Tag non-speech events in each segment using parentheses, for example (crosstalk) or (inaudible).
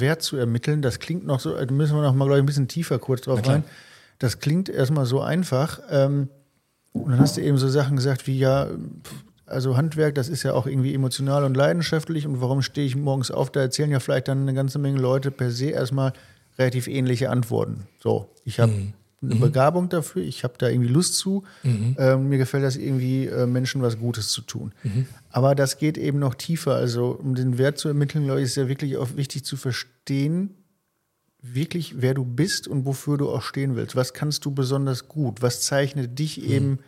Wert zu ermitteln, das klingt noch so, da müssen wir noch mal, glaube ich, ein bisschen tiefer kurz drauf rein. Das klingt erstmal so einfach. Ähm, und dann hast du eben so Sachen gesagt wie, ja, also Handwerk, das ist ja auch irgendwie emotional und leidenschaftlich. Und warum stehe ich morgens auf? Da erzählen ja vielleicht dann eine ganze Menge Leute per se erstmal relativ ähnliche Antworten. So, ich habe mhm. Eine mhm. Begabung dafür, ich habe da irgendwie Lust zu. Mhm. Ähm, mir gefällt das irgendwie, äh, Menschen was Gutes zu tun. Mhm. Aber das geht eben noch tiefer. Also, um den Wert zu ermitteln, glaube ich, ist ja wirklich auch wichtig zu verstehen, wirklich, wer du bist und wofür du auch stehen willst. Was kannst du besonders gut? Was zeichnet dich mhm. eben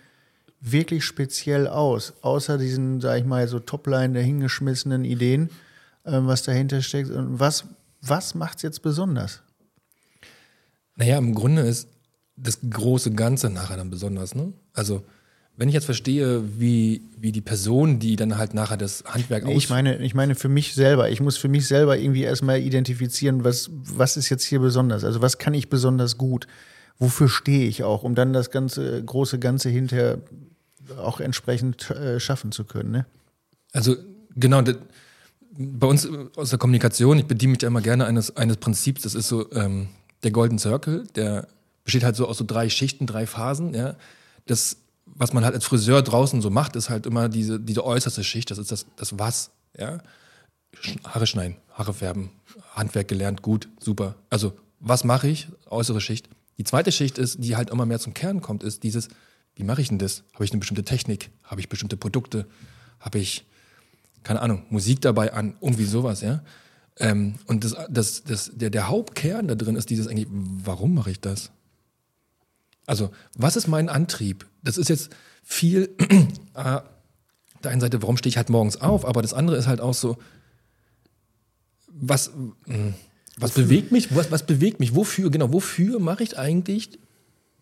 wirklich speziell aus? Außer diesen, sag ich mal, so Topline der hingeschmissenen Ideen, ähm, was dahinter steckt. Und was, was macht es jetzt besonders? Naja, im Grunde ist das große Ganze nachher dann besonders. Ne? Also, wenn ich jetzt verstehe, wie, wie die Person, die dann halt nachher das Handwerk nee, ich meine, ich meine für mich selber. Ich muss für mich selber irgendwie erstmal identifizieren, was, was ist jetzt hier besonders? Also, was kann ich besonders gut? Wofür stehe ich auch, um dann das ganze große Ganze hinterher auch entsprechend äh, schaffen zu können? Ne? Also, genau. Das, bei uns aus der Kommunikation, ich bediene mich ja immer gerne eines, eines Prinzips, das ist so, ähm, der Golden Circle, der besteht halt so aus so drei Schichten, drei Phasen. Ja. Das, was man halt als Friseur draußen so macht, ist halt immer diese, diese äußerste Schicht, das ist das, das Was. Ja. Haare schneiden, Haare färben, Handwerk gelernt, gut, super. Also, was mache ich? Äußere Schicht. Die zweite Schicht ist, die halt immer mehr zum Kern kommt, ist dieses, wie mache ich denn das? Habe ich eine bestimmte Technik? Habe ich bestimmte Produkte? Habe ich, keine Ahnung, Musik dabei an? Irgendwie sowas, ja. Ähm, und das, das, das, der, der Hauptkern da drin ist dieses eigentlich, warum mache ich das? Also, was ist mein Antrieb? Das ist jetzt viel, (clears throat) äh, der einen Seite, warum stehe ich halt morgens auf, aber das andere ist halt auch so, was, mh, hm, was bewegt mich? Was, was bewegt mich? Wofür, genau, wofür mache ich eigentlich,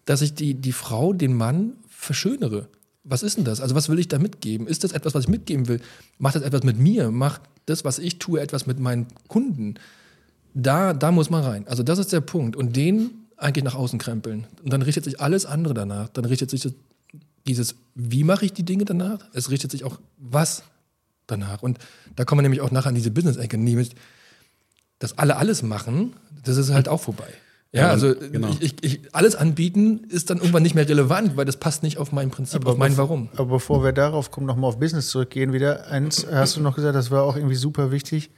dass ich die, die Frau, den Mann verschönere? Was ist denn das? Also, was will ich da mitgeben? Ist das etwas, was ich mitgeben will? Macht das etwas mit mir? Macht das, was ich tue, etwas mit meinen Kunden. Da, da muss man rein. Also das ist der Punkt. Und den eigentlich nach außen krempeln. Und dann richtet sich alles andere danach. Dann richtet sich dieses, wie mache ich die Dinge danach? Es richtet sich auch, was danach. Und da kommen wir nämlich auch nachher an diese Business-Ecke, nämlich, dass alle alles machen, das ist halt auch vorbei. Ja, also genau. ich, ich, alles anbieten ist dann irgendwann nicht mehr relevant, weil das passt nicht auf mein Prinzip, aber auf mein Warum. Aber bevor wir darauf kommen, nochmal auf Business zurückgehen wieder. Eins hast du noch gesagt, das war auch irgendwie super wichtig.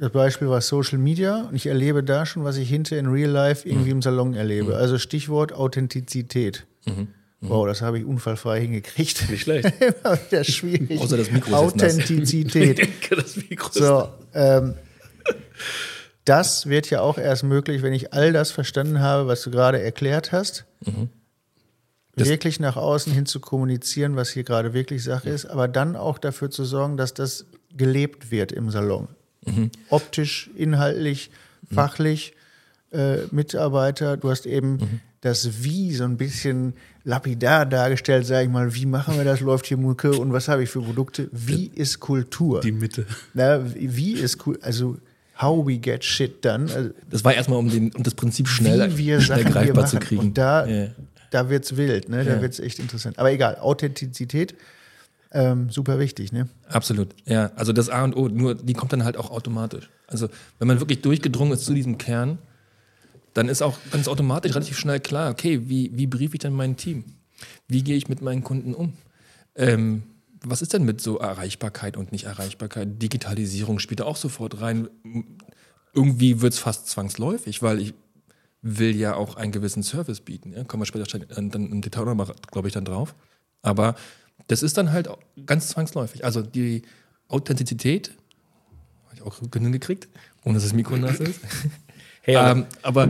Das Beispiel war Social Media und ich erlebe da schon, was ich hinter in Real Life irgendwie mhm. im Salon erlebe. Mhm. Also Stichwort Authentizität. Mhm. mhm. Wow, das habe ich unfallfrei hingekriegt. Nicht schlecht. (laughs) Immer wieder schwierig. Außer das Mikro Authentizität. (laughs) das Mikro so, ähm, das wird ja auch erst möglich, wenn ich all das verstanden habe, was du gerade erklärt hast. Mhm. Wirklich nach außen hin zu kommunizieren, was hier gerade wirklich Sache ist, aber dann auch dafür zu sorgen, dass das gelebt wird im Salon. Mhm. Optisch, inhaltlich, mhm. fachlich, äh, Mitarbeiter. Du hast eben mhm. das Wie so ein bisschen lapidar dargestellt, sage ich mal. Wie machen wir das? Läuft hier Mucke und was habe ich für Produkte? Wie ist Kultur? Die Mitte. Na, wie ist Kultur? Also how we get shit done. Also, das war erstmal, um, den, um das Prinzip schnell, schnell greifbar zu kriegen. Und da, yeah. da wird es wild, ne? da yeah. wird es echt interessant. Aber egal, Authentizität, ähm, super wichtig. Ne? Absolut, ja. Also das A und O, nur die kommt dann halt auch automatisch. Also wenn man wirklich durchgedrungen ist zu diesem Kern, dann ist auch ganz automatisch relativ schnell klar, okay, wie, wie briefe ich dann mein Team? Wie gehe ich mit meinen Kunden um? Ähm, was ist denn mit so Erreichbarkeit und Nicht-Erreichbarkeit? Digitalisierung spielt da auch sofort rein. Irgendwie wird es fast zwangsläufig, weil ich will ja auch einen gewissen Service bieten. Ja? Kommen wir später dann im Detail nochmal, glaube ich, dann drauf. Aber das ist dann halt ganz zwangsläufig. Also die Authentizität, habe ich auch genug gekriegt, ohne dass das Mikro nass ist. (laughs) Hey, ähm, aber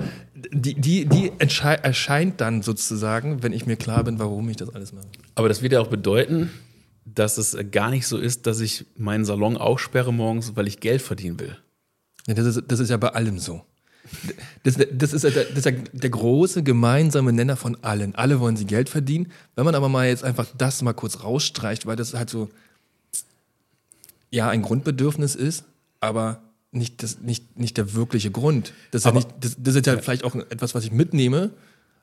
die, die, die erscheint dann sozusagen, wenn ich mir klar bin, warum ich das alles mache. Aber das wird ja auch bedeuten, dass es gar nicht so ist, dass ich meinen Salon aussperre morgens, weil ich Geld verdienen will. Ja, das, ist, das ist ja bei allem so. Das, das, ist, das ist der große gemeinsame Nenner von allen. Alle wollen sie Geld verdienen. Wenn man aber mal jetzt einfach das mal kurz rausstreicht, weil das halt so, ja, ein Grundbedürfnis ist, aber nicht, das, nicht, nicht der wirkliche Grund. Das ist, ja, nicht, das, das ist ja vielleicht auch etwas, was ich mitnehme,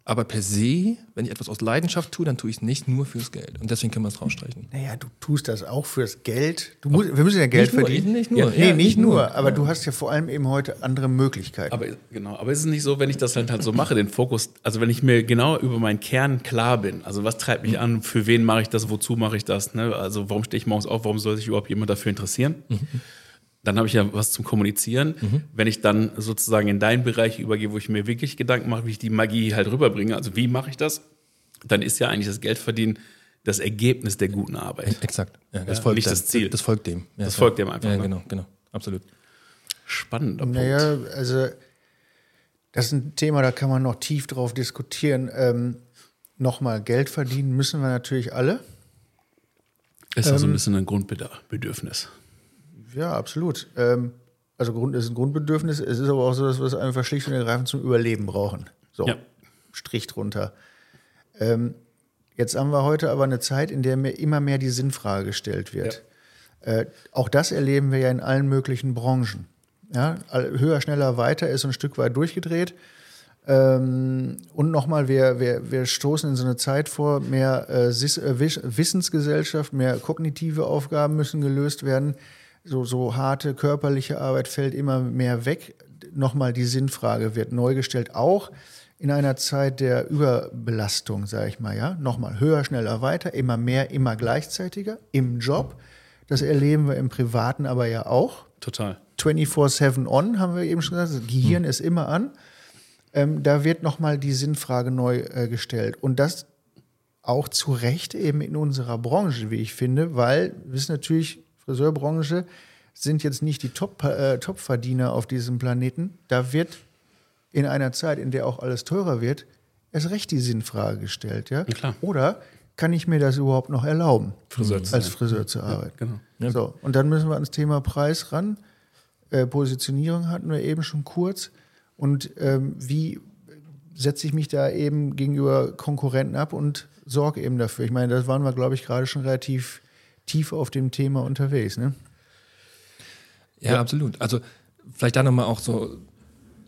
Aber per se, wenn ich etwas aus Leidenschaft tue, dann tue ich es nicht nur fürs Geld. Und deswegen können wir es rausstreichen. Naja, du tust das auch fürs Geld. Du musst, wir müssen ja Geld Nicht nur, verdienen. nicht nur. Ja, nee, Ja, nicht nicht nur. nur. Aber du hast ja vor allem eben heute andere Möglichkeiten. Aber genau, aber ist es nicht so, wenn ich das halt, halt so mache, den Fokus, also wenn ich mir genau über meinen Kern klar bin, also was treibt mich an, für wen mache ich das, wozu mache ich das, ne? also warum stehe ich morgens auf, warum soll sich überhaupt jemand dafür interessieren? Dann habe ich ja was zum Kommunizieren. Wenn ich dann sozusagen in deinen Bereich übergehe, wo ich mir wirklich Gedanken mache, wie ich die Magie halt rüberbringe, also wie mache ich das, dann ist ja eigentlich das Geldverdienen das Ergebnis der guten Arbeit. Exakt. Ja, das Ja, folgt nicht dem. das Ziel. Das folgt dem. Ja, Das ja. folgt dem einfach, Ja, ne? genau, genau. Absolut. Spannender Punkt. Naja, also das ist ein Thema, da kann man noch tief drauf diskutieren. Ähm, Nochmal, Geld verdienen müssen wir natürlich alle. Ist auch so ein Ähm, bisschen ein Grundbedürfnis. Ja, absolut. Ähm, also Grund ist ein Grundbedürfnis. Es ist aber auch so, dass wir es einfach schlicht und ergreifend zum Überleben brauchen. So, Ja. Strich drunter. Ähm, jetzt haben wir heute aber eine Zeit, in der mir immer mehr die Sinnfrage gestellt wird. Äh, auch das erleben wir ja in allen möglichen Branchen. Ja, höher, schneller, weiter ist ein Stück weit durchgedreht. Ähm, und nochmal, wir, wir, wir stoßen in so eine Zeit vor, mehr äh, äh, Wiss- Wissensgesellschaft, mehr kognitive Aufgaben müssen gelöst werden. So, so harte körperliche Arbeit fällt immer mehr weg. Nochmal, die Sinnfrage wird neu gestellt, auch in einer Zeit der Überbelastung, sage ich mal. Ja? Nochmal, höher, schneller, weiter, immer mehr, immer gleichzeitiger im Job. Das erleben wir im Privaten aber ja auch. Total. 24-7 on, haben wir eben schon gesagt. Das Gehirn ist immer an. Ähm, da wird nochmal die Sinnfrage neu äh, gestellt. Und das auch zu Recht eben in unserer Branche, wie ich finde, weil wir wissen natürlich, Friseurbranche sind jetzt nicht die Top, äh, Top-Verdiener auf diesem Planeten. Da wird in einer Zeit, in der auch alles teurer wird, erst recht die Sinnfrage gestellt. Ja? klar. Oder kann ich mir das überhaupt noch erlauben, Friseur als. Friseur zu arbeiten? Genau. So, und dann müssen wir ans Thema Preis ran. Äh, Positionierung hatten wir eben schon kurz. Und ähm, wie setze ich mich da eben gegenüber Konkurrenten ab und sorge eben dafür? Ich meine, da waren wir, glaube ich, gerade schon relativ tief auf dem Thema unterwegs. Ne? Ja, absolut. Also vielleicht da nochmal auch so,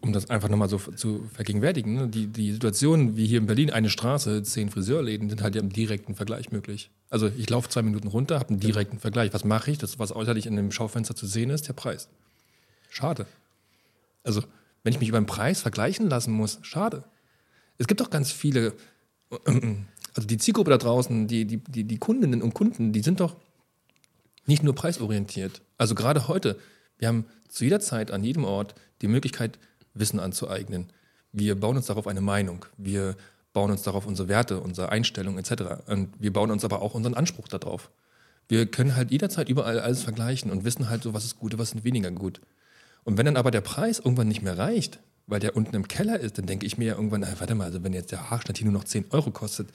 um das einfach nochmal so zu vergegenwärtigen, ne? die, die Situation wie hier in Berlin, eine Straße, zehn Friseurläden, sind halt ja im direkten Vergleich möglich. Also ich laufe zwei Minuten runter, habe einen direkten Vergleich. Was mache ich? Das, was äußerlich in dem Schaufenster zu sehen ist, der Preis. Schade. Also wenn ich mich über den Preis vergleichen lassen muss, schade. Es gibt doch ganz viele, (clears throat) also die Zielgruppe da draußen, die, die, die, die Kundinnen und Kunden, die sind doch nicht nur preisorientiert. Also gerade heute, wir haben zu jeder Zeit an jedem Ort die Möglichkeit, Wissen anzueignen. Wir bauen uns darauf eine Meinung. Wir bauen uns darauf unsere Werte, unsere Einstellungen etc. Und wir bauen uns aber auch unseren Anspruch darauf. Wir können halt jederzeit überall alles vergleichen und wissen halt so, was ist gut und was ist weniger gut. Und wenn dann aber der Preis irgendwann nicht mehr reicht, weil der unten im Keller ist, dann denke ich mir ja irgendwann, ey, warte mal, also wenn jetzt der Haarschnitt hier nur noch 10 Euro kostet,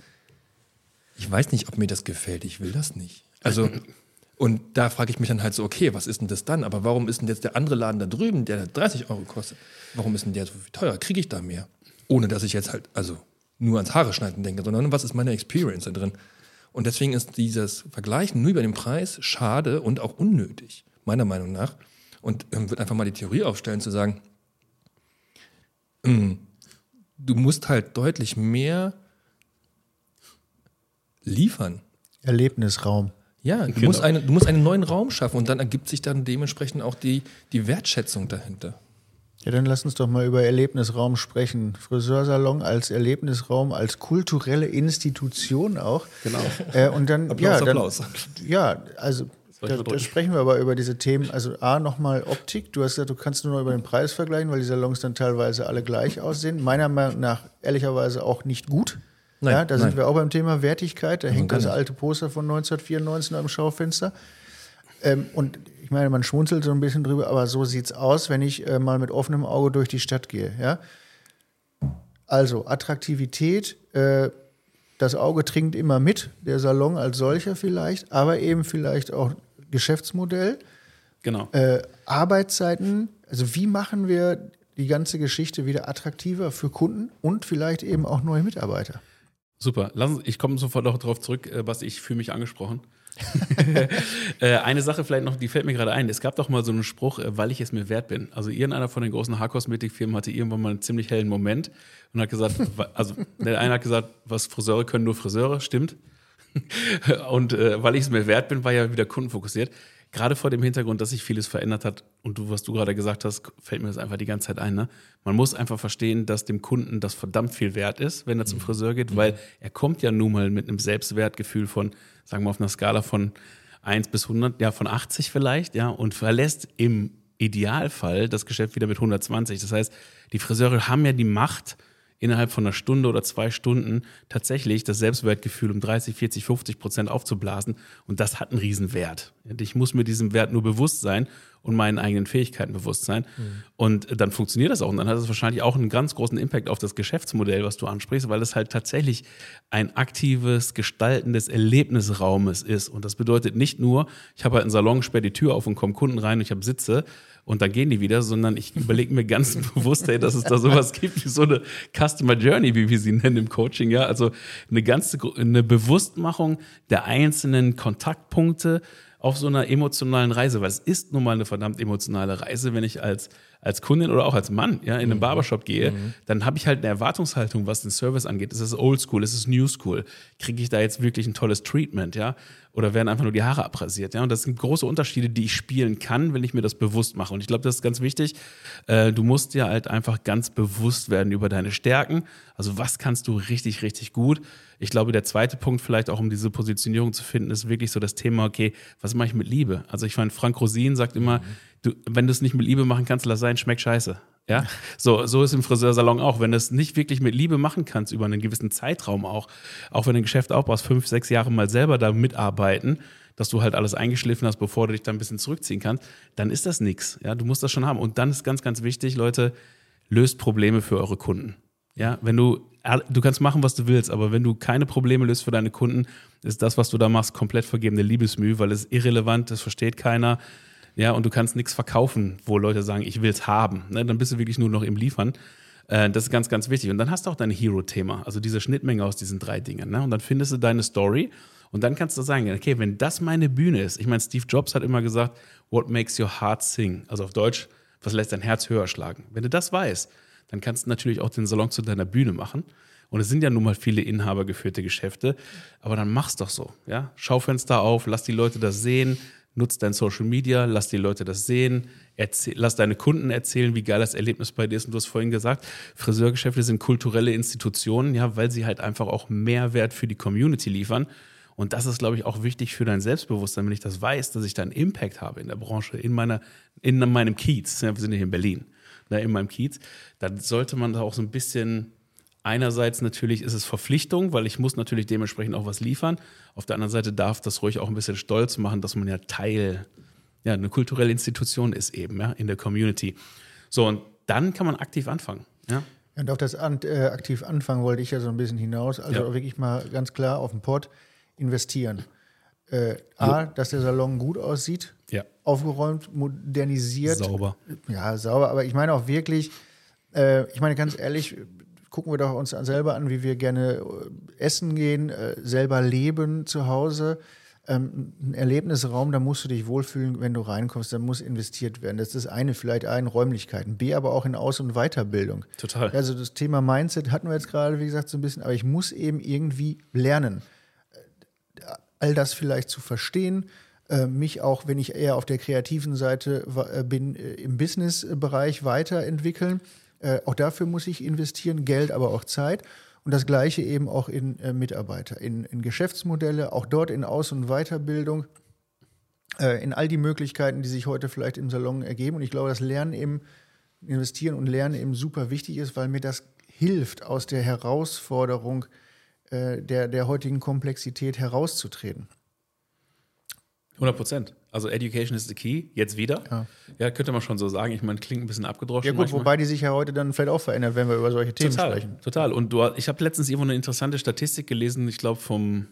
ich weiß nicht, ob mir das gefällt, ich will das nicht. Also, (laughs) und da frage ich mich dann halt so, okay, was ist denn das dann? Aber warum ist denn jetzt der andere Laden da drüben, der 30 Euro kostet, warum ist denn der so viel teurer? Kriege ich da mehr? Ohne dass ich jetzt halt, also nur ans Haare schneiden denke, sondern was ist meine Experience da drin? Und deswegen ist dieses Vergleichen nur über den Preis schade und auch unnötig, meiner Meinung nach. Und ähm, würde einfach mal die Theorie aufstellen, zu sagen, ähm, du musst halt deutlich mehr liefern. Erlebnisraum. Ja, du, Genau. musst eine, du musst einen neuen Raum schaffen und dann ergibt sich dann dementsprechend auch die, die Wertschätzung dahinter. Ja, dann lass uns doch mal über Erlebnisraum sprechen. Friseursalon als Erlebnisraum, als kulturelle Institution auch. Genau. Äh, und dann, Applaus, ja, dann, Applaus. ja, also da, da sprechen wir aber über diese Themen. Also A, nochmal Optik. Du hast gesagt, du kannst nur noch über den Preis vergleichen, weil die Salons dann teilweise alle gleich aussehen. Meiner Meinung nach ehrlicherweise auch nicht gut. Nein, ja, da sind nein. wir auch beim Thema Wertigkeit. Da hängt gar das alte Poster von 1994 noch im Schaufenster. Ähm, und ich meine, man schmunzelt so ein bisschen drüber, aber so sieht's aus, wenn ich äh, mal mit offenem Auge durch die Stadt gehe. Ja? Also Attraktivität, äh, das Auge trinkt immer mit, der Salon als solcher vielleicht, aber eben vielleicht auch Geschäftsmodell, Genau. äh, Arbeitszeiten. Also wie machen wir die ganze Geschichte wieder attraktiver für Kunden und vielleicht eben auch neue Mitarbeiter? Super. Lass uns, ich komme sofort auch darauf zurück, äh, was ich für mich angesprochen. (laughs) (laughs) äh, eine Sache vielleicht noch, die fällt mir gerade ein. Es gab doch mal so einen Spruch, äh, weil ich es mir wert bin. Also irgendeiner von den großen Haarkosmetikfirmen hatte irgendwann mal einen ziemlich hellen Moment und hat gesagt, (laughs) also der eine hat gesagt, was Friseure können, nur Friseure, stimmt. und äh, weil ich es mir wert bin, war ja wieder kundenfokussiert. Gerade vor dem Hintergrund, dass sich vieles verändert hat und du, was du gerade gesagt hast, fällt mir das einfach die ganze Zeit ein. Ne? Man muss einfach verstehen, dass dem Kunden das verdammt viel wert ist, wenn er zum mhm. Friseur geht, weil er kommt ja nun mal mit einem Selbstwertgefühl von, sagen wir auf einer Skala von 1 bis 100, ja von 80 vielleicht, ja, und verlässt im Idealfall das Geschäft wieder mit 120. Das heißt, die Friseure haben ja die Macht, innerhalb von einer Stunde oder zwei Stunden tatsächlich das Selbstwertgefühl um 30, 40, 50 Prozent aufzublasen. Und das hat einen Riesenwert. Ich muss mir diesem Wert nur bewusst sein und meinen eigenen Fähigkeiten bewusst sein. Mhm. Und dann funktioniert das auch. Und dann hat es wahrscheinlich auch einen ganz großen Impact auf das Geschäftsmodell, was du ansprichst, weil es halt tatsächlich ein aktives Gestalten des Erlebnisraumes ist. Und das bedeutet nicht nur, ich habe halt einen Salon, sperre die Tür auf und kommen Kunden rein und ich habe Sitze, und dann gehen die wieder, sondern ich überlege mir ganz (laughs) bewusst, ey, dass es da sowas gibt wie so eine Customer Journey, wie wir sie nennen im Coaching, ja, also eine ganze eine Bewusstmachung der einzelnen Kontaktpunkte auf so einer emotionalen Reise, weil es ist nun mal eine verdammt emotionale Reise, wenn ich als als Kundin oder auch als Mann ja, in einen mhm. Barbershop gehe, mhm. dann habe ich halt eine Erwartungshaltung, was den Service angeht. Ist es Old School? Ist es New School? Kriege ich da jetzt wirklich ein tolles Treatment? Ja? Oder werden einfach nur die Haare abrasiert? Ja? Und das sind große Unterschiede, die ich spielen kann, wenn ich mir das bewusst mache. Und ich glaube, das ist ganz wichtig. Äh, du musst dir halt einfach ganz bewusst werden über deine Stärken. Also was kannst du richtig, richtig gut? Ich glaube, der zweite Punkt vielleicht auch, um diese Positionierung zu finden, ist wirklich so das Thema, okay, was mache ich mit Liebe? Also ich meine, Frank Rosin sagt immer, mhm du, wenn du es nicht mit Liebe machen kannst, lass sein, schmeckt scheiße. Ja, so, so ist im Friseursalon auch. Wenn du es nicht wirklich mit Liebe machen kannst, über einen gewissen Zeitraum auch, auch wenn du ein Geschäft aufbaust, fünf, sechs Jahre mal selber da mitarbeiten, dass du halt alles eingeschliffen hast, bevor du dich da ein bisschen zurückziehen kannst, dann ist das nichts. Ja, du musst das schon haben. Und dann ist ganz, ganz wichtig, Leute, löst Probleme für eure Kunden. Ja, wenn du, du kannst machen, was du willst, aber wenn du keine Probleme löst für deine Kunden, ist das, was du da machst, komplett vergebene Liebesmüh, weil es irrelevant, das versteht keiner ja, und du kannst nichts verkaufen, wo Leute sagen, ich will es haben. Ne? Dann bist du wirklich nur noch im Liefern. Äh, das ist ganz, ganz wichtig. Und dann hast du auch dein Hero-Thema, also diese Schnittmenge aus diesen drei Dingen. Ne? Und dann findest du deine Story und dann kannst du sagen, okay, wenn das meine Bühne ist, ich meine, Steve Jobs hat immer gesagt, what makes your heart sing? Also auf Deutsch, was lässt dein Herz höher schlagen? Wenn du das weißt, dann kannst du natürlich auch den Salon zu deiner Bühne machen. Und es sind ja nun mal viele inhabergeführte Geschäfte, aber dann mach's doch so, ja? Schaufenster auf, lass die Leute das sehen, nutz dein Social Media, lass die Leute das sehen, erzähl, lass deine Kunden erzählen, wie geil das Erlebnis bei dir ist. Und du hast vorhin gesagt, Friseurgeschäfte sind kulturelle Institutionen, ja, weil sie halt einfach auch Mehrwert für die Community liefern. Und das ist, glaube ich, auch wichtig für dein Selbstbewusstsein, wenn ich das weiß, dass ich da einen Impact habe in der Branche, in, meiner, in meinem Kiez. Ja, wir sind hier in Berlin, ne, in meinem Kiez. Dann sollte man da auch so ein bisschen Einerseits natürlich ist es Verpflichtung, weil ich muss natürlich dementsprechend auch was liefern. Auf der anderen Seite darf das ruhig auch ein bisschen stolz machen, dass man ja Teil, ja, eine kulturelle Institution ist eben, ja, in der Community. So, und dann kann man aktiv anfangen, ja. Und auf das an, äh, aktiv anfangen wollte ich ja so ein bisschen hinaus. Also ja. wirklich mal ganz klar auf den Pott investieren. Äh, A, dass der Salon gut aussieht, ja. aufgeräumt, modernisiert. Sauber. Ja, sauber. Aber ich meine auch wirklich, äh, ich meine ganz ehrlich, gucken wir doch uns selber an, wie wir gerne äh, essen gehen, äh, selber leben zu Hause. Ähm, ein Erlebnisraum, da musst du dich wohlfühlen, wenn du reinkommst, da muss investiert werden. Das ist eine, vielleicht A in Räumlichkeiten, B aber auch in Aus- und Weiterbildung. Total. Also das Thema Mindset hatten wir jetzt gerade, wie gesagt, so ein bisschen, aber ich muss eben irgendwie lernen, äh, all das vielleicht zu verstehen, mich auch, wenn ich eher auf der kreativen Seite bin, im Business-Bereich weiterentwickeln. Äh, auch dafür muss ich investieren, Geld, aber auch Zeit. Und das Gleiche eben auch in äh, Mitarbeiter, in, in, Geschäftsmodelle, auch dort in Aus- und Weiterbildung, äh, in all die Möglichkeiten, die sich heute vielleicht im Salon ergeben. Und ich glaube, dass Lernen eben, investieren und Lernen eben super wichtig ist, weil mir das hilft, aus der Herausforderung äh, der, der heutigen Komplexität herauszutreten. 100 Prozent. Also Education is the key, jetzt wieder. Ja. ja, könnte man schon so sagen. Ich meine, klingt ein bisschen abgedroschen. Ja gut, manchmal. wobei die sich ja heute dann vielleicht auch verändert, wenn wir über solche Themen total, sprechen. Total. Und du, ich habe letztens irgendwo eine interessante Statistik gelesen, ich glaube vom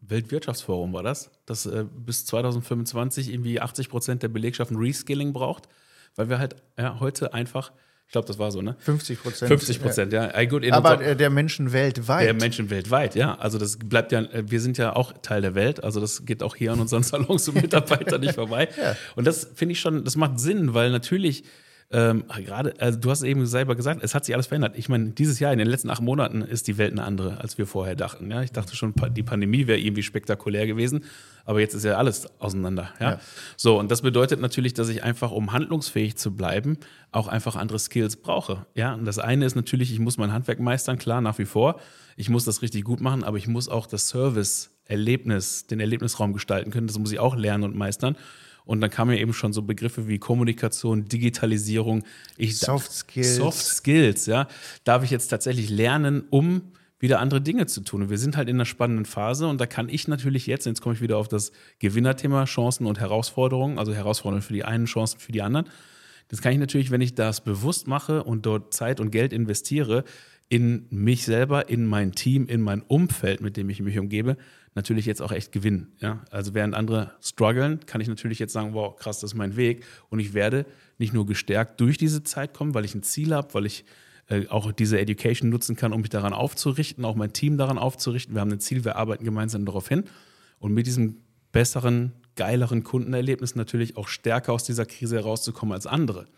Weltwirtschaftsforum war das, dass äh, bis 2025 irgendwie 80 Prozent der Belegschaft ein Reskilling braucht, weil wir halt ja, heute einfach glaube, das war so, ne? 50 Prozent. 50 Prozent, ja. ja. Gut, Aber äh, der Menschen weltweit. Der Menschen weltweit, ja. Also das bleibt ja, wir sind ja auch Teil der Welt. Also das geht auch hier an unseren (laughs) Salons und Mitarbeitern nicht vorbei. Ja. Und das finde ich schon, das macht Sinn, weil natürlich ähm, gerade, also du hast eben selber gesagt, es hat sich alles verändert. Ich meine, dieses Jahr, in den letzten acht Monaten, ist die Welt eine andere, als wir vorher dachten. Ja? Ich dachte schon, die Pandemie wäre irgendwie spektakulär gewesen, aber jetzt ist ja alles auseinander. Ja? ja? So, und das bedeutet natürlich, dass ich einfach, um handlungsfähig zu bleiben, auch einfach andere Skills brauche. Ja, und das eine ist natürlich, ich muss mein Handwerk meistern, klar, nach wie vor. Ich muss das richtig gut machen, aber ich muss auch das Service-Erlebnis, den Erlebnisraum gestalten können. Das muss ich auch lernen und meistern. Und dann kamen ja eben schon so Begriffe wie Kommunikation, Digitalisierung. Ich, Soft Skills. Soft Skills, ja. Darf ich jetzt tatsächlich lernen, um wieder andere Dinge zu tun. Und wir sind halt in einer spannenden Phase und da kann ich natürlich jetzt, jetzt komme ich wieder auf das Gewinnerthema, Chancen und Herausforderungen, also Herausforderungen für die einen, Chancen für die anderen. Das kann ich natürlich, wenn ich das bewusst mache und dort Zeit und Geld investiere, in mich selber, in mein Team, in mein Umfeld, mit dem ich mich umgebe, natürlich jetzt auch echt gewinnen. Ja? Also während andere strugglen, kann ich natürlich jetzt sagen, wow, krass, das ist mein Weg. Und ich werde nicht nur gestärkt durch diese Zeit kommen, weil ich ein Ziel habe, weil ich äh, auch diese Education nutzen kann, um mich daran aufzurichten, auch mein Team daran aufzurichten. Wir haben ein Ziel, wir arbeiten gemeinsam darauf hin. Und mit diesem besseren, geileren Kundenerlebnis natürlich auch stärker aus dieser Krise herauszukommen als andere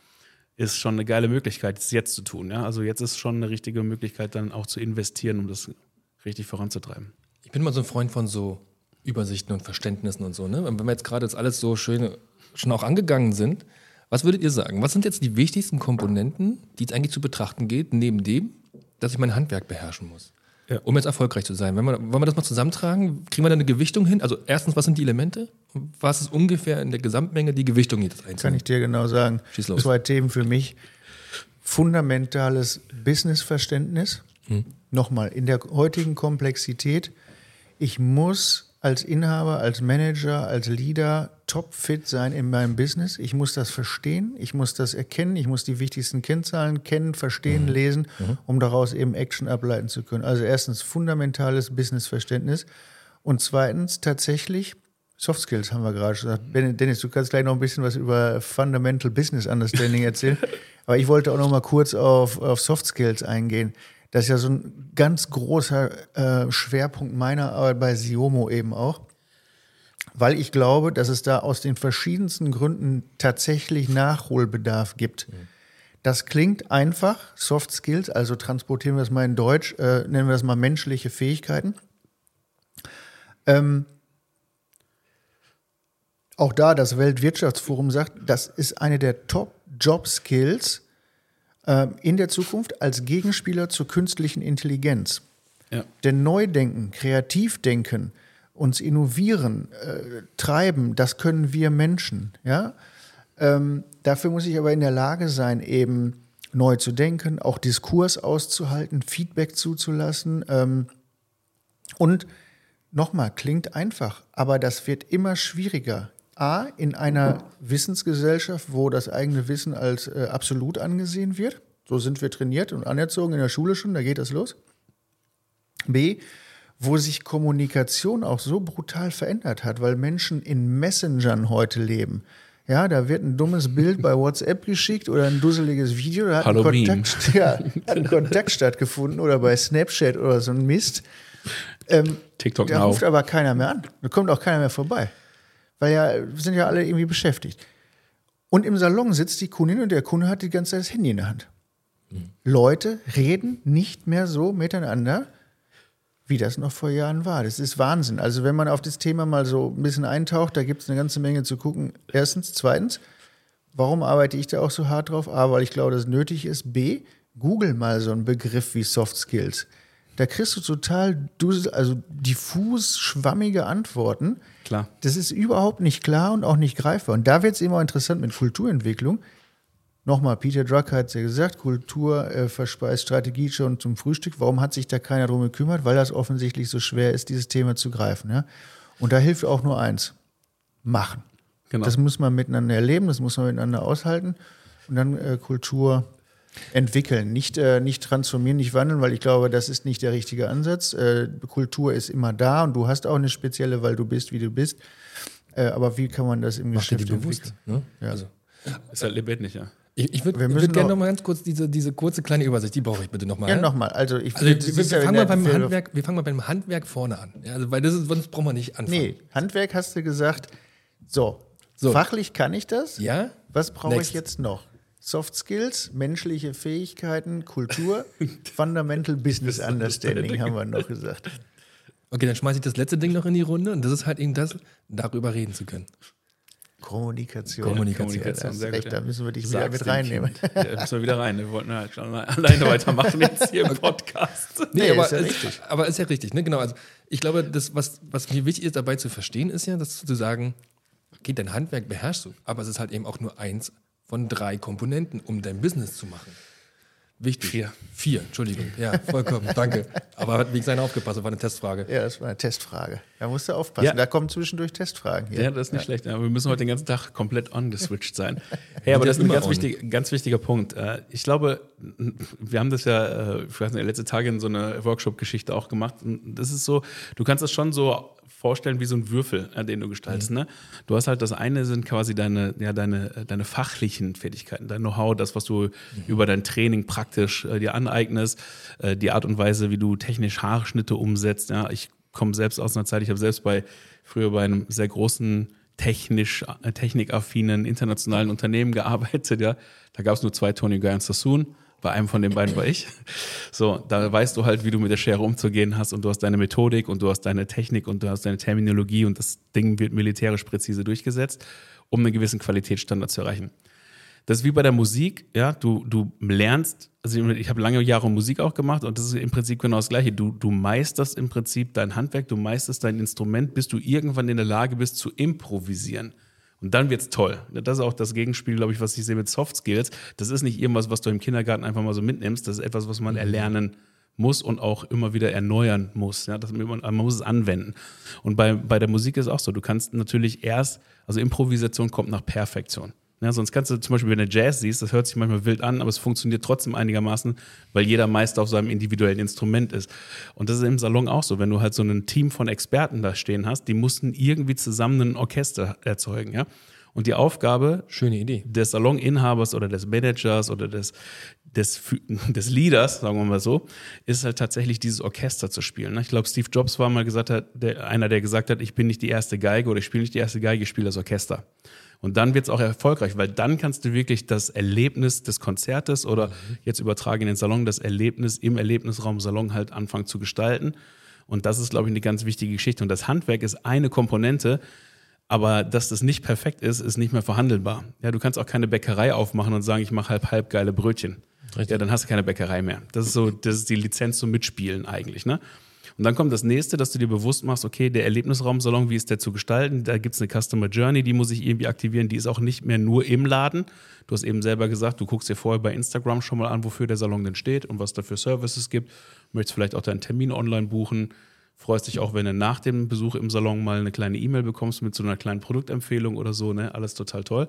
ist schon eine geile Möglichkeit, es jetzt zu tun. Ja? Also jetzt ist schon eine richtige Möglichkeit, dann auch zu investieren, um das richtig voranzutreiben. Ich bin mal so ein Freund von so Übersichten und Verständnissen und so. Ne? Wenn wir jetzt gerade jetzt alles so schön schon auch angegangen sind, was würdet ihr sagen? Was sind jetzt die wichtigsten Komponenten, die es eigentlich zu betrachten geht, neben dem, dass ich mein Handwerk beherrschen muss? Ja. Um jetzt erfolgreich zu sein. Wenn wir, wollen wir das mal zusammentragen? Kriegen wir da eine Gewichtung hin? Also erstens, was sind die Elemente? Was ist ungefähr in der Gesamtmenge die Gewichtung jedes Einzelnen? Kann ich dir genau sagen. Schieß los. Zwei Themen für mich. Fundamentales Businessverständnis. Hm. Nochmal, in der heutigen Komplexität ich muss als Inhaber, als Manager, als Leader topfit sein in meinem Business. Ich muss das verstehen, ich muss das erkennen, ich muss die wichtigsten Kennzahlen kennen, verstehen, mhm. lesen, mhm. um daraus eben Action ableiten zu können. Also erstens fundamentales Businessverständnis und zweitens tatsächlich Soft Skills haben wir gerade schon gesagt. Dennis, du kannst gleich noch ein bisschen was über Fundamental Business Understanding erzählen. (laughs) Aber ich wollte auch noch mal kurz auf, auf Soft Skills eingehen. Das ist ja so ein ganz großer äh, Schwerpunkt meiner Arbeit bei Siomo eben auch, weil ich glaube, dass es da aus den verschiedensten Gründen tatsächlich Nachholbedarf gibt. Mhm. Das klingt einfach, Soft Skills, also transportieren wir es mal in Deutsch, äh, nennen wir das mal menschliche Fähigkeiten. Ähm, auch da das Weltwirtschaftsforum sagt, das ist eine der Top-Job-Skills, ähm, in der Zukunft als Gegenspieler zur künstlichen Intelligenz. Ja. Denn Neudenken, Kreativdenken, uns innovieren, äh, treiben, das können wir Menschen. Ja? Ähm, dafür muss ich aber in der Lage sein, eben neu zu denken, auch Diskurs auszuhalten, Feedback zuzulassen. Ähm, und nochmal, klingt einfach, aber das wird immer schwieriger. A, in einer Wissensgesellschaft, wo das eigene Wissen als äh, absolut angesehen wird. So sind wir trainiert und anerzogen in der Schule schon, da geht das los. B, wo sich Kommunikation auch so brutal verändert hat, weil Menschen in Messengern heute leben. Ja, da wird ein dummes Bild bei WhatsApp geschickt oder ein dusseliges Video, da hat, ein Kontakt, ja, hat ein Kontakt stattgefunden oder bei Snapchat oder so ein Mist. Ähm, TikTok da ruft aber keiner mehr an. Da kommt auch keiner mehr vorbei weil ja, wir sind ja alle irgendwie beschäftigt. Und im Salon sitzt die Kundin und der Kunde hat die ganze Zeit das Handy in der Hand. Mhm. Leute reden nicht mehr so miteinander, wie das noch vor Jahren war. Das ist Wahnsinn. Also wenn man auf das Thema mal so ein bisschen eintaucht, da gibt es eine ganze Menge zu gucken. Erstens. Zweitens, warum arbeite ich da auch so hart drauf? A, weil ich glaube, dass es nötig ist. B, google mal so einen Begriff wie Soft Skills. Da kriegst du total also diffus, schwammige Antworten. Klar. Das ist überhaupt nicht klar und auch nicht greifbar. Und da wird es immer interessant mit Kulturentwicklung. Nochmal, Peter Drucker hat es ja gesagt, Kultur äh, verspeist Strategie schon zum Frühstück. Warum hat sich da keiner drum gekümmert? Weil das offensichtlich so schwer ist, dieses Thema zu greifen. Ja? Und da hilft auch nur eins: machen. Genau. Das muss man miteinander erleben, das muss man miteinander aushalten. Und dann äh, Kultur entwickeln, nicht, äh, nicht transformieren, nicht wandeln, weil ich glaube, das ist nicht der richtige Ansatz. Äh, Kultur ist immer da und du hast auch eine spezielle, weil du bist, wie du bist. Äh, aber wie kann man das im Mach Geschäft bewusst? Ne? Ja. Also, ist halt lebendig, ja. Ich, ich würde Wir würd gerne noch- mal ganz kurz diese, diese kurze kleine Übersicht, die brauche ich bitte nochmal. Ja, nochmal. Also, ich Also wir, das wir, ja fangen in mal beim wir- Handwerk, wir fangen mal beim Handwerk vorne an. Ja, also, weil das ist, sonst brauchen wir nicht anfangen. Nee, Handwerk hast du gesagt. So, So. fachlich kann ich das. Ja? Was brauche ich jetzt noch? Soft Skills, menschliche Fähigkeiten, Kultur, (laughs) Fundamental Business Understanding haben wir noch gesagt. Okay, dann schmeiße ich das letzte Ding noch in die Runde und das ist halt eben das, darüber reden zu können. Kommunikation. Kommunikation, du sehr recht, gut, da müssen wir dich wieder Sag's mit reinnehmen. Ja, müssen wir wieder rein. Wir wollten halt schon (laughs) alleine weitermachen jetzt hier im Podcast. Nee, aber ist ja es- richtig. Aber ist ja richtig, ne? Genau. Also ich glaube, das, was, was mir wichtig ist, dabei zu verstehen, ist ja, dass zu sagen, okay, dein Handwerk beherrschst du, aber es ist halt eben auch nur eins von drei Komponenten, um dein Business zu machen. Wichtig. Vier. Vier, Entschuldigung. Ja, vollkommen, danke. Aber hat wie gesagt aufgepasst, das war eine Testfrage. Ja, das war eine Testfrage. Da musst du aufpassen. Ja. Da kommen zwischendurch Testfragen hier. Ja, das ist nicht schlecht. Aber wir müssen heute den ganzen Tag komplett on-geswitcht sein. (laughs) Hey, aber ja das ist ein ganz, wichtig, ganz wichtiger Punkt. Äh, Ich glaube, wir haben das ja, äh, ich weiß nicht, letzte Tage in so einer Workshop-Geschichte auch gemacht. Und Das ist so, du kannst das schon so vorstellen wie so ein Würfel, äh, den du gestaltest. Ne? Du hast halt das eine sind quasi deine, ja, deine, deine fachlichen Fertigkeiten, dein Know-how, das, was du über dein Training praktisch äh, dir aneignest, äh, die Art und Weise, wie du technisch Haarschnitte umsetzt. Ja? Ich komme selbst aus einer Zeit, ich habe selbst bei früher bei einem sehr großen technisch, äh, technikaffinen internationalen Unternehmen gearbeitet, ja. Da gab es nur zwei Tony Guy und Sassoon. Bei einem von den beiden war ich. So, da weißt du halt, wie du mit der Schere umzugehen hast und du hast deine Methodik und du hast deine Technik und du hast deine Terminologie und das Ding wird militärisch präzise durchgesetzt, um einen gewissen Qualitätsstandard zu erreichen. Das ist wie bei der Musik, ja, du, du lernst, also ich habe lange Jahre Musik auch gemacht und das ist im Prinzip genau das Gleiche. Du, du meisterst im Prinzip dein Handwerk, du meisterst dein Instrument, bis du irgendwann in der Lage bist zu improvisieren. Und dann wird's toll. Das ist auch das Gegenspiel, glaube ich, was ich sehe mit Soft Skills. Das ist nicht irgendwas, was du im Kindergarten einfach mal so mitnimmst. Das ist etwas, was man erlernen muss und auch immer wieder erneuern muss. Ja, das, man, man muss es anwenden. Und bei, bei der Musik ist es auch so. Du kannst natürlich erst, also Improvisation kommt nach Perfektion. Ja, sonst kannst du zum Beispiel, wenn du Jazz siehst, das hört sich manchmal wild an, aber es funktioniert trotzdem einigermaßen, weil jeder Meister auf seinem individuellen Instrument ist. Und das ist im Salon auch so. Wenn du halt so ein Team von Experten da stehen hast, die mussten irgendwie zusammen ein Orchester erzeugen. Ja? Und die Aufgabe Schöne Idee. des Saloninhabers oder des Managers oder des, des, (laughs) des Leaders, sagen wir mal so, ist halt tatsächlich dieses Orchester zu spielen. ne? Ich glaube, Steve Jobs war mal gesagt hat, der, einer, der gesagt hat, ich bin nicht die erste Geige oder ich spiele nicht die erste Geige, ich spiele das Orchester. Und dann wird es auch erfolgreich, weil dann kannst du wirklich das Erlebnis des Konzertes oder jetzt übertragen in den Salon, das Erlebnis im Erlebnisraum Salon halt anfangen zu gestalten. Und das ist, glaube ich, eine ganz wichtige Geschichte. Und das Handwerk ist eine Komponente, aber dass das nicht perfekt ist, ist nicht mehr verhandelbar. Ja, du kannst auch keine Bäckerei aufmachen und sagen, ich mache halb halb geile Brötchen. Richtig. Ja, dann hast du keine Bäckerei mehr. Das ist so, das ist die Lizenz zum Mitspielen eigentlich, ne? Und dann kommt das nächste, dass du dir bewusst machst, okay, der Erlebnisraumsalon, wie ist der zu gestalten? Da gibt es eine Customer Journey, die muss ich irgendwie aktivieren, die ist auch nicht mehr nur im Laden. Du hast eben selber gesagt, du guckst dir vorher bei Instagram schon mal an, wofür der Salon denn steht und was da für Services gibt. Möchtest vielleicht auch deinen Termin online buchen. Freust dich auch, wenn du nach dem Besuch im Salon mal eine kleine E-Mail bekommst mit so einer kleinen Produktempfehlung oder so, ne? Alles total toll.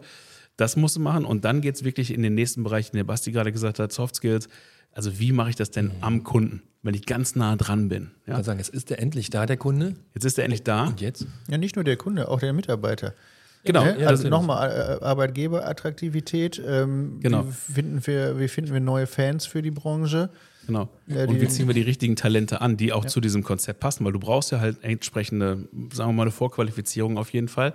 Das musst du machen und dann geht es wirklich in den nächsten Bereich, den der Basti gerade gesagt hat, Soft Skills. Also wie mache ich das denn am Kunden, wenn ich ganz nah dran bin? Ich Ja? kann sagen, jetzt ist der endlich da, der Kunde. Jetzt ist er endlich da. Und jetzt? Ja, nicht nur der Kunde, auch der Mitarbeiter. Genau. Ne? ja, also nochmal äh, Arbeitgeberattraktivität. Ähm, Genau. Wie finden, wir, wie finden wir neue Fans für die Branche? Genau. Ja, und wie ziehen wir die richtigen Talente an, die auch zu diesem Konzept passen? Weil du brauchst ja halt entsprechende, sagen wir mal, eine Vorqualifizierung auf jeden Fall.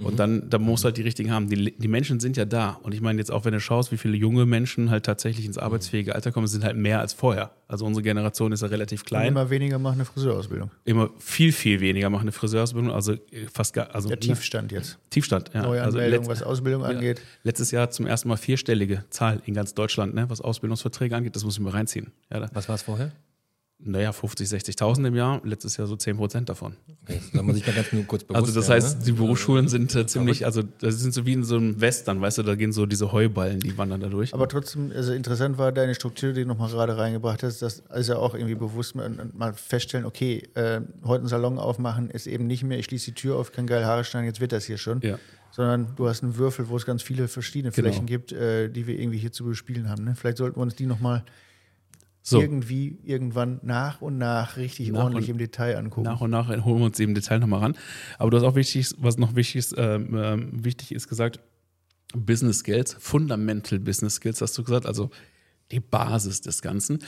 Und dann, dann musst du halt die richtigen haben. Die, die Menschen sind ja da. Und ich meine jetzt auch, wenn du schaust, wie viele junge Menschen halt tatsächlich ins arbeitsfähige Alter kommen, sind halt mehr als vorher. Also unsere Generation ist ja relativ klein. Immer, Immer weniger machen eine Friseurausbildung. viel, viel weniger machen eine Friseurausbildung. Also äh, fast gar, also Der ne? Tiefstand jetzt. Tiefstand, ja. Neue also Anmeldungen, letzt- was Ausbildung angeht. Letztes Jahr zum ersten Mal vierstellige Zahl in ganz Deutschland, ne, was Ausbildungsverträge angeht. Das muss ich mir reinziehen. Ja, da, Was war es vorher? naja, 50, 60.000 im Jahr, letztes Jahr so 10 Prozent davon. Okay, da muss ich mal ganz nur kurz bewusst Also das werden, heißt, ne? die Berufsschulen sind äh, ziemlich, also das sind so wie in so einem Western, weißt du, da gehen so diese Heuballen, die wandern da durch. Aber trotzdem, also interessant war deine Struktur, die du nochmal gerade reingebracht hast, das ist ja auch irgendwie bewusst mal, mal feststellen, okay, äh, heute einen Salon aufmachen ist eben nicht mehr, ich schließe die Tür auf, kann geil Haare schneiden, jetzt wird das hier schon. Ja. Sondern du hast einen Würfel, wo es ganz viele verschiedene Genau. Flächen gibt, äh, die wir irgendwie hier zu bespielen haben. Ne? Vielleicht sollten wir uns die nochmal So, irgendwie irgendwann nach und nach richtig Nach ordentlich und- im Detail angucken. nach und nach holen wir uns eben im Detail nochmal ran. Aber du hast auch wichtig, was noch wichtig ist, ähm, ähm, wichtig ist gesagt, Business Skills, Fundamental Business Skills, hast du gesagt, also die Basis des Ganzen.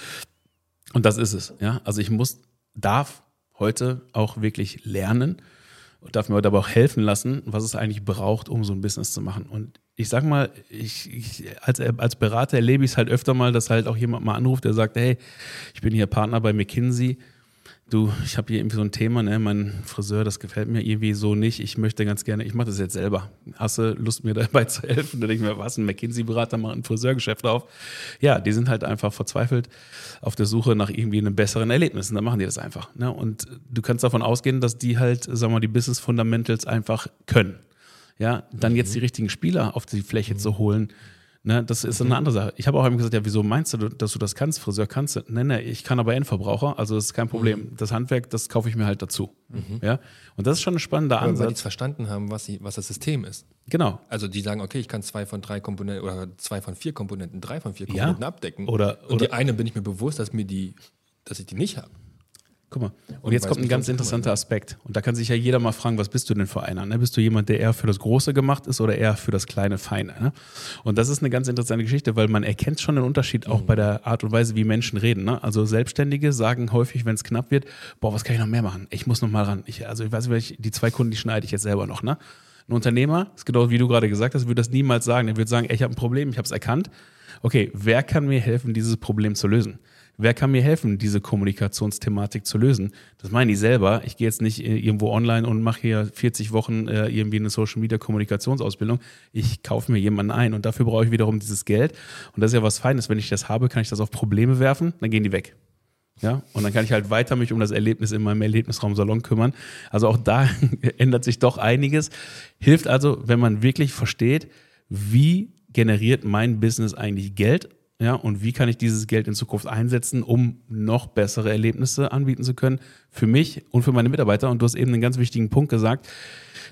Und das ist es, ja. Also ich muss, darf heute auch wirklich lernen und darf mir heute aber auch helfen lassen, was es eigentlich braucht, um so ein Business zu machen. Und ich sag mal, ich, ich, als, als Berater erlebe ich es halt öfter mal, dass halt auch jemand mal anruft, der sagt, hey, ich bin hier Partner bei McKinsey du, ich habe hier irgendwie so ein Thema, ne, mein Friseur, das gefällt mir irgendwie so nicht. Ich möchte ganz gerne, ich mache das jetzt selber. Hast du Lust, mir dabei zu helfen? Da denke ich mir, was, ein McKinsey-Berater macht ein Friseurgeschäft auf. Ja, die sind halt einfach verzweifelt auf der Suche nach irgendwie einem besseren Erlebnis. Und dann machen die das einfach. Ne? Und du kannst davon ausgehen, dass die halt, sagen wir mal, die Business Fundamentals einfach können. Ja, dann jetzt die richtigen Spieler auf die Fläche mhm. zu holen, Ne, das ist eine andere Sache. Ich habe auch einmal gesagt, ja, wieso meinst du, dass du das kannst? Friseur kannst du. Nee, nee, ich kann aber Endverbraucher, also das ist kein Problem. Mhm. Das Handwerk, das kaufe ich mir halt dazu. Mhm. Ja? Und das ist schon ein spannender Ansatz. Weil die verstanden haben, was, sie, was das System ist. Genau. Also die sagen, okay, ich kann zwei von drei Komponenten oder zwei von vier Komponenten, drei von vier Komponenten ja. abdecken. Oder, und die eine bin ich mir bewusst, dass mir die, dass ich die nicht habe. Guck mal. Und, jetzt kommt ein ganz interessanter Aspekt. Und da kann sich ja jeder mal fragen, was bist du denn für einer? Ne? Bist du jemand, der eher für das Große gemacht ist oder eher für das kleine Feine? Ne? Und das ist eine ganz interessante Geschichte, weil man erkennt schon den Unterschied auch mhm. bei der Art und Weise, wie Menschen reden. Ne? Also Selbstständige sagen häufig, wenn es knapp wird, boah, was kann ich noch mehr machen? Ich muss noch mal ran. Ich, also ich weiß nicht, die zwei Kunden, die schneide ich jetzt selber noch. Ne? Ein Unternehmer, ist genau wie du gerade gesagt hast, würde das niemals sagen. Er würde sagen, ey, ich habe ein Problem, ich habe es erkannt. Okay, wer kann mir helfen, dieses Problem zu lösen? Wer kann mir helfen, diese Kommunikationsthematik zu lösen? Das meine ich selber. Ich gehe jetzt nicht äh, irgendwo online und mache hier 40 Wochen äh, irgendwie eine Social Media Kommunikationsausbildung. Ich kaufe mir jemanden ein und dafür brauche ich wiederum dieses Geld. Und das ist ja was Feines. Wenn ich das habe, kann ich das auf Probleme werfen, dann gehen die weg. Ja, und dann kann ich halt weiter mich um das Erlebnis in meinem Erlebnisraum Salon kümmern. Also auch da (laughs) ändert sich doch einiges. Hilft also, wenn man wirklich versteht, wie generiert mein Business eigentlich Geld ja, und wie kann ich dieses Geld in Zukunft einsetzen, um noch bessere Erlebnisse anbieten zu können für mich und für meine Mitarbeiter? Und du hast eben einen ganz wichtigen Punkt gesagt.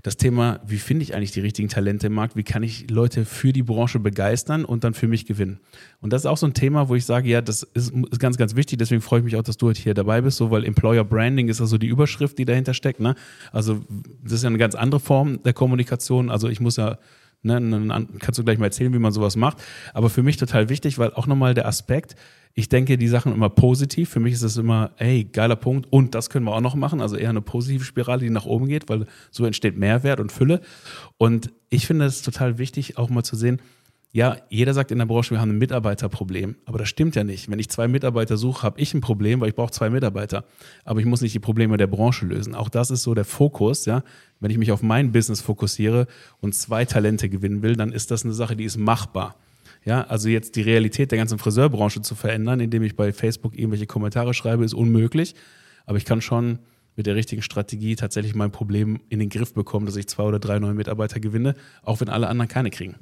Das Thema, wie finde ich eigentlich die richtigen Talente im Markt? Wie kann ich Leute für die Branche begeistern und dann für mich gewinnen? Und das ist auch so ein Thema, wo ich sage, ja, das ist, ist ganz, ganz wichtig. Deswegen freue ich mich auch, dass du heute hier dabei bist, so weil Employer Branding ist also die Überschrift, die dahinter steckt. Ne? Also das ist ja eine ganz andere Form der Kommunikation. Also ich muss ja Ne, kannst du gleich mal erzählen, wie man sowas macht. Aber für mich total wichtig, weil auch nochmal der Aspekt, ich denke die Sachen immer positiv. Für mich ist es immer, ey, geiler Punkt und das können wir auch noch machen. Also eher eine positive Spirale, die nach oben geht, weil so entsteht Mehrwert und Fülle. Und ich finde es total wichtig, auch mal zu sehen, ja, jeder sagt in der Branche, wir haben ein Mitarbeiterproblem. Aber das stimmt ja nicht. Wenn ich zwei Mitarbeiter suche, habe ich ein Problem, weil ich brauche zwei Mitarbeiter. Aber ich muss nicht die Probleme der Branche lösen. Auch das ist so der Fokus, ja. Wenn ich mich auf mein Business fokussiere und zwei Talente gewinnen will, dann ist das eine Sache, die ist machbar. Ja, also jetzt die Realität der ganzen Friseurbranche zu verändern, indem ich bei Facebook irgendwelche Kommentare schreibe, ist unmöglich. Aber ich kann schon mit der richtigen Strategie tatsächlich mein Problem in den Griff bekommen, dass ich zwei oder drei neue Mitarbeiter gewinne, auch wenn alle anderen keine kriegen.